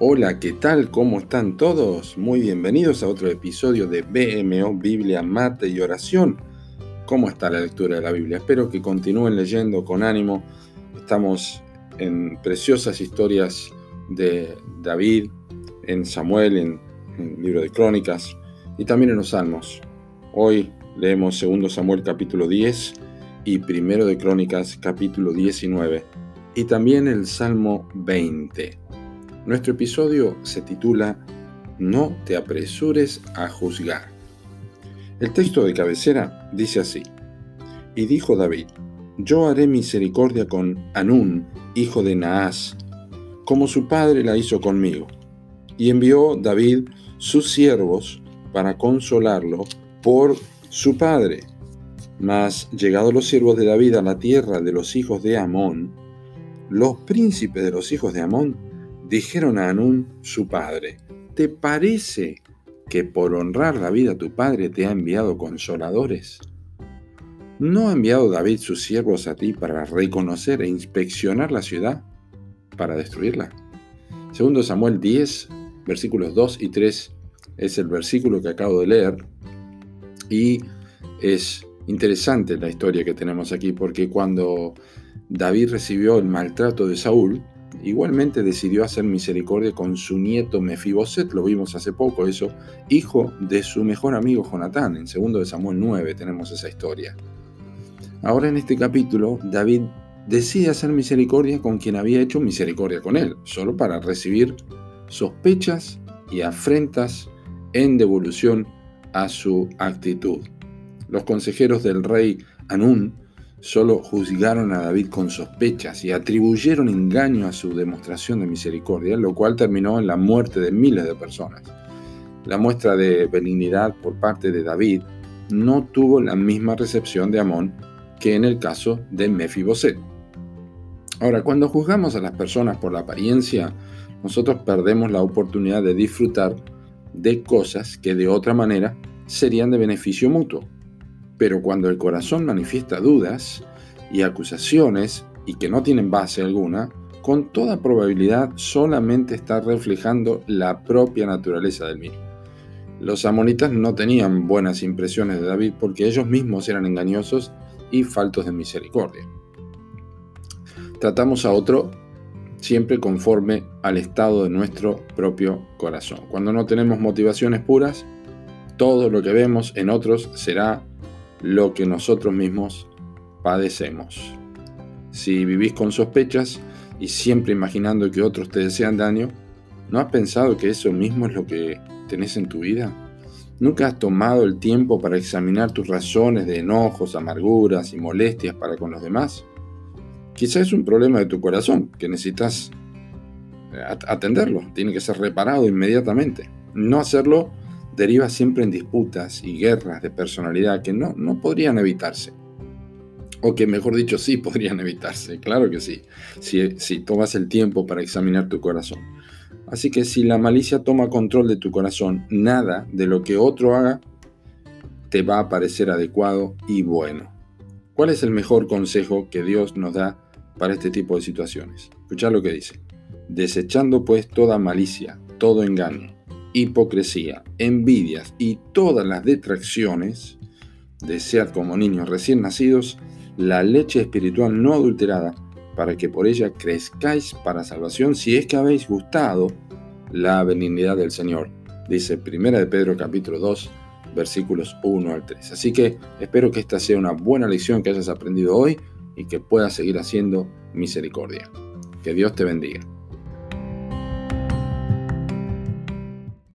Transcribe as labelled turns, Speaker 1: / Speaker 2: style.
Speaker 1: Hola, ¿qué tal? ¿Cómo están todos? Muy bienvenidos a otro episodio de BMO Biblia, Mate y Oración. ¿Cómo está la lectura de la Biblia? Espero que continúen leyendo con ánimo. Estamos en preciosas historias de David, en Samuel, en, el libro de Crónicas y también en los Salmos. Hoy leemos 2 Samuel capítulo 10 y 1 de Crónicas capítulo 19 y también el Salmo 20. Nuestro episodio se titula No te apresures a juzgar. El texto de cabecera dice así, Y dijo David, Yo haré misericordia con Anún, hijo de Naas, como su padre la hizo conmigo. Y envió David sus siervos para consolarlo por su padre. Mas llegados los siervos de David a la tierra de los hijos de Amón, los príncipes de los hijos de Amón dijeron a Anún, su padre, ¿te parece que por honrar la vida tu padre te ha enviado consoladores? ¿No ha enviado David sus siervos a ti para reconocer e inspeccionar la ciudad, para destruirla? Segundo Samuel 10, versículos 2 y 3 es el versículo que acabo de leer y es interesante la historia que tenemos aquí porque cuando David recibió el maltrato de Saúl, Igualmente decidió hacer misericordia con su nieto Mefiboset, lo vimos hace poco eso, hijo de su mejor amigo Jonatán. En 2 de Samuel 9 tenemos esa historia. Ahora en este capítulo, David decide hacer misericordia con quien había hecho misericordia con él, solo para recibir sospechas y afrentas en devolución a su actitud. Los consejeros del rey Anún solo juzgaron a David con sospechas y atribuyeron engaño a su demostración de misericordia, lo cual terminó en la muerte de miles de personas. La muestra de benignidad por parte de David no tuvo la misma recepción de Amón que en el caso de Mefiboset. Ahora, cuando juzgamos a las personas por la apariencia, nosotros perdemos la oportunidad de disfrutar de cosas que de otra manera serían de beneficio mutuo. Pero cuando el corazón manifiesta dudas y acusaciones y que no tienen base alguna, con toda probabilidad solamente está reflejando la propia naturaleza del mismo. Los amonitas no tenían buenas impresiones de David porque ellos mismos eran engañosos y faltos de misericordia. Tratamos a otro siempre conforme al estado de nuestro propio corazón. Cuando no tenemos motivaciones puras, todo lo que vemos en otros será lo que nosotros mismos padecemos. Si vivís con sospechas y siempre imaginando que otros te desean daño, ¿no has pensado que eso mismo es lo que tenés en tu vida? ¿Nunca has tomado el tiempo para examinar tus razones de enojos, amarguras y molestias para con los demás? Quizás es un problema de tu corazón que necesitas eh, atenderlo, tiene que ser reparado inmediatamente. No hacerlo deriva siempre en disputas y guerras de personalidad que no, no podrían evitarse. O que mejor dicho sí podrían evitarse, claro que sí, si, si tomas el tiempo para examinar tu corazón. Así que si la malicia toma control de tu corazón, nada de lo que otro haga te va a parecer adecuado y bueno. ¿Cuál es el mejor consejo que Dios nos da para este tipo de situaciones? Escuchad lo que dice. Desechando pues toda malicia, todo engaño hipocresía, envidias y todas las detracciones, desead como niños recién nacidos la leche espiritual no adulterada, para que por ella crezcáis para salvación, si es que habéis gustado la benignidad del Señor. Dice 1 de Pedro capítulo 2, versículos 1 al 3. Así que espero que esta sea una buena lección que hayas aprendido hoy y que puedas seguir haciendo misericordia. Que Dios te bendiga.